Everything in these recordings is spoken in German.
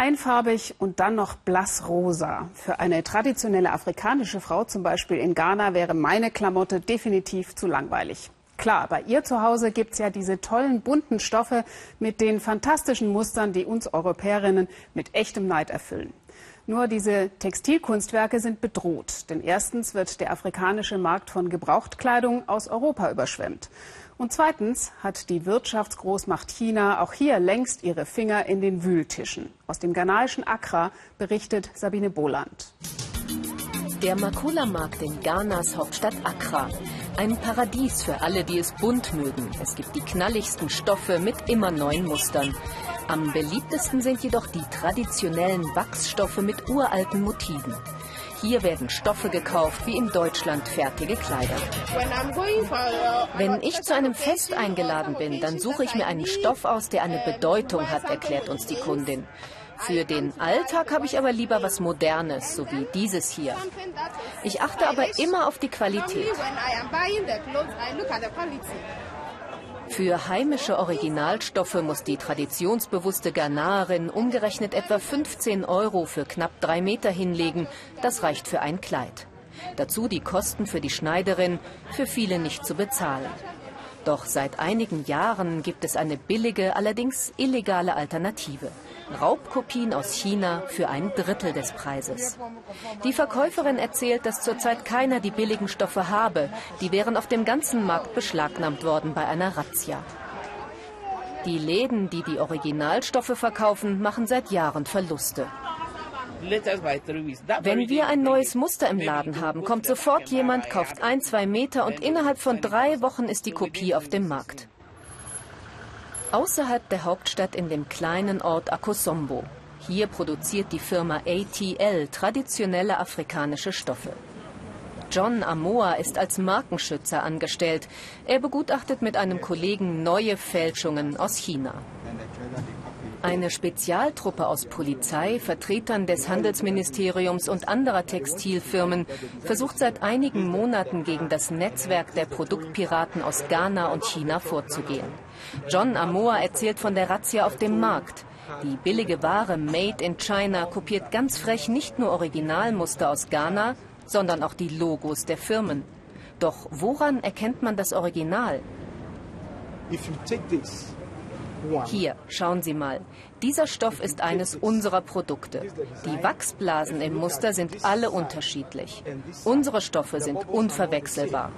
Einfarbig und dann noch blassrosa. Für eine traditionelle afrikanische Frau, zum Beispiel in Ghana, wäre meine Klamotte definitiv zu langweilig. Klar, bei ihr zu Hause gibt es ja diese tollen bunten Stoffe mit den fantastischen Mustern, die uns Europäerinnen mit echtem Neid erfüllen. Nur diese Textilkunstwerke sind bedroht, denn erstens wird der afrikanische Markt von Gebrauchtkleidung aus Europa überschwemmt. Und zweitens hat die Wirtschaftsgroßmacht China auch hier längst ihre Finger in den Wühltischen. Aus dem ghanaischen Accra berichtet Sabine Boland. Der Makula-Markt in Ghanas Hauptstadt Accra. Ein Paradies für alle, die es bunt mögen. Es gibt die knalligsten Stoffe mit immer neuen Mustern. Am beliebtesten sind jedoch die traditionellen Wachsstoffe mit uralten Motiven. Hier werden Stoffe gekauft wie in Deutschland fertige Kleider. Wenn ich zu einem Fest eingeladen bin, dann suche ich mir einen Stoff aus, der eine Bedeutung hat, erklärt uns die Kundin. Für den Alltag habe ich aber lieber was Modernes, so wie dieses hier. Ich achte aber immer auf die Qualität. Für heimische Originalstoffe muss die traditionsbewusste Ghanaerin umgerechnet etwa 15 Euro für knapp drei Meter hinlegen. Das reicht für ein Kleid. Dazu die Kosten für die Schneiderin, für viele nicht zu bezahlen. Doch seit einigen Jahren gibt es eine billige, allerdings illegale Alternative. Raubkopien aus China für ein Drittel des Preises. Die Verkäuferin erzählt, dass zurzeit keiner die billigen Stoffe habe. Die wären auf dem ganzen Markt beschlagnahmt worden bei einer Razzia. Die Läden, die die Originalstoffe verkaufen, machen seit Jahren Verluste. Wenn wir ein neues Muster im Laden haben, kommt sofort jemand, kauft ein, zwei Meter und innerhalb von drei Wochen ist die Kopie auf dem Markt. Außerhalb der Hauptstadt in dem kleinen Ort Akosombo. Hier produziert die Firma ATL traditionelle afrikanische Stoffe. John Amoa ist als Markenschützer angestellt. Er begutachtet mit einem Kollegen neue Fälschungen aus China. Eine Spezialtruppe aus Polizei, Vertretern des Handelsministeriums und anderer Textilfirmen versucht seit einigen Monaten gegen das Netzwerk der Produktpiraten aus Ghana und China vorzugehen. John Amoa erzählt von der Razzia auf dem Markt. Die billige Ware Made in China kopiert ganz frech nicht nur Originalmuster aus Ghana, sondern auch die Logos der Firmen. Doch woran erkennt man das Original? Hier, schauen Sie mal. Dieser Stoff ist eines unserer Produkte. Die Wachsblasen im Muster sind alle unterschiedlich. Unsere Stoffe sind unverwechselbar.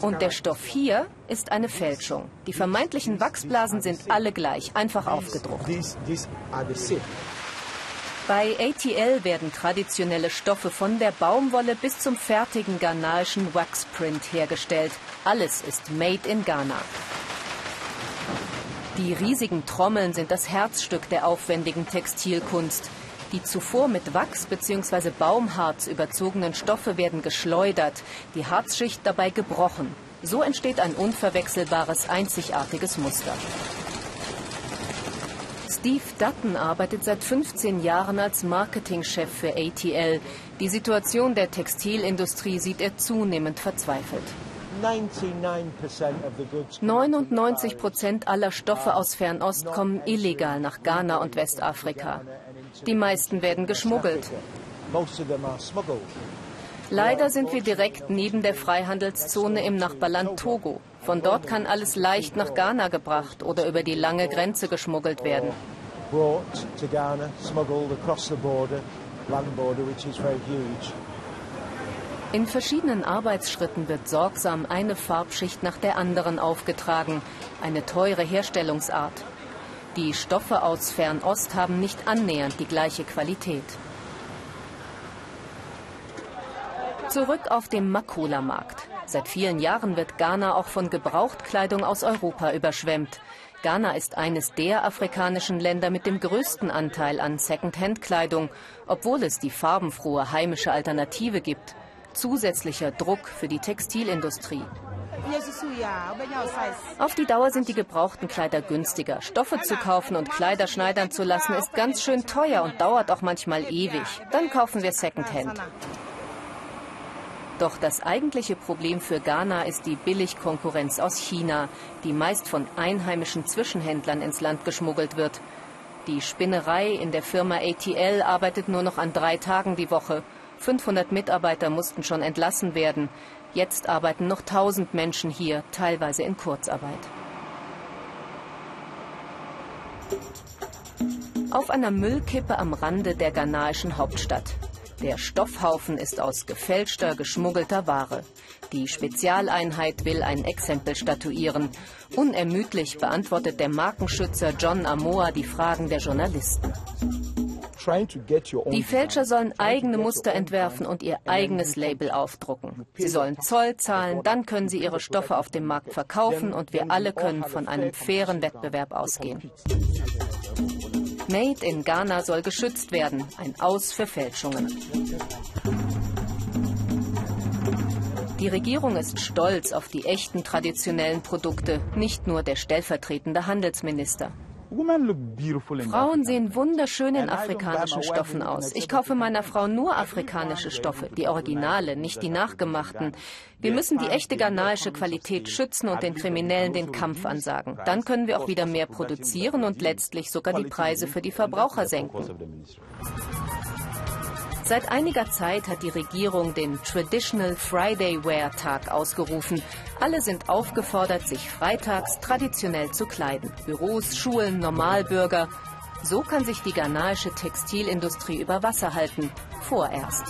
Und der Stoff hier ist eine Fälschung. Die vermeintlichen Wachsblasen sind alle gleich, einfach aufgedruckt. Bei ATL werden traditionelle Stoffe von der Baumwolle bis zum fertigen ghanaischen Waxprint hergestellt. Alles ist made in Ghana. Die riesigen Trommeln sind das Herzstück der aufwendigen Textilkunst. Die zuvor mit Wachs bzw. Baumharz überzogenen Stoffe werden geschleudert, die Harzschicht dabei gebrochen. So entsteht ein unverwechselbares, einzigartiges Muster. Steve Dutton arbeitet seit 15 Jahren als Marketingchef für ATL. Die Situation der Textilindustrie sieht er zunehmend verzweifelt. 99 Prozent aller Stoffe aus Fernost kommen illegal nach Ghana und Westafrika. Die meisten werden geschmuggelt. Leider sind wir direkt neben der Freihandelszone im Nachbarland Togo. Von dort kann alles leicht nach Ghana gebracht oder über die lange Grenze geschmuggelt werden. In verschiedenen Arbeitsschritten wird sorgsam eine Farbschicht nach der anderen aufgetragen. Eine teure Herstellungsart. Die Stoffe aus Fernost haben nicht annähernd die gleiche Qualität. Zurück auf dem Makula-Markt. Seit vielen Jahren wird Ghana auch von Gebrauchtkleidung aus Europa überschwemmt. Ghana ist eines der afrikanischen Länder mit dem größten Anteil an Second-Hand-Kleidung, obwohl es die farbenfrohe heimische Alternative gibt. Zusätzlicher Druck für die Textilindustrie. Auf die Dauer sind die gebrauchten Kleider günstiger. Stoffe zu kaufen und Kleider schneidern zu lassen ist ganz schön teuer und dauert auch manchmal ewig. Dann kaufen wir Secondhand. Doch das eigentliche Problem für Ghana ist die Billigkonkurrenz aus China, die meist von einheimischen Zwischenhändlern ins Land geschmuggelt wird. Die Spinnerei in der Firma ATL arbeitet nur noch an drei Tagen die Woche. 500 Mitarbeiter mussten schon entlassen werden. Jetzt arbeiten noch 1000 Menschen hier, teilweise in Kurzarbeit. Auf einer Müllkippe am Rande der ghanaischen Hauptstadt. Der Stoffhaufen ist aus gefälschter, geschmuggelter Ware. Die Spezialeinheit will ein Exempel statuieren. Unermüdlich beantwortet der Markenschützer John Amoa die Fragen der Journalisten. Die Fälscher sollen eigene Muster entwerfen und ihr eigenes Label aufdrucken. Sie sollen Zoll zahlen, dann können sie ihre Stoffe auf dem Markt verkaufen und wir alle können von einem fairen Wettbewerb ausgehen. Made in Ghana soll geschützt werden, ein Aus für Fälschungen. Die Regierung ist stolz auf die echten traditionellen Produkte, nicht nur der stellvertretende Handelsminister. Frauen sehen wunderschön in afrikanischen Stoffen aus. Ich kaufe meiner Frau nur afrikanische Stoffe, die Originale, nicht die nachgemachten. Wir müssen die echte ghanaische Qualität schützen und den Kriminellen den Kampf ansagen. Dann können wir auch wieder mehr produzieren und letztlich sogar die Preise für die Verbraucher senken. Seit einiger Zeit hat die Regierung den Traditional Friday Wear Tag ausgerufen. Alle sind aufgefordert, sich freitags traditionell zu kleiden. Büros, Schulen, Normalbürger. So kann sich die ghanaische Textilindustrie über Wasser halten. Vorerst.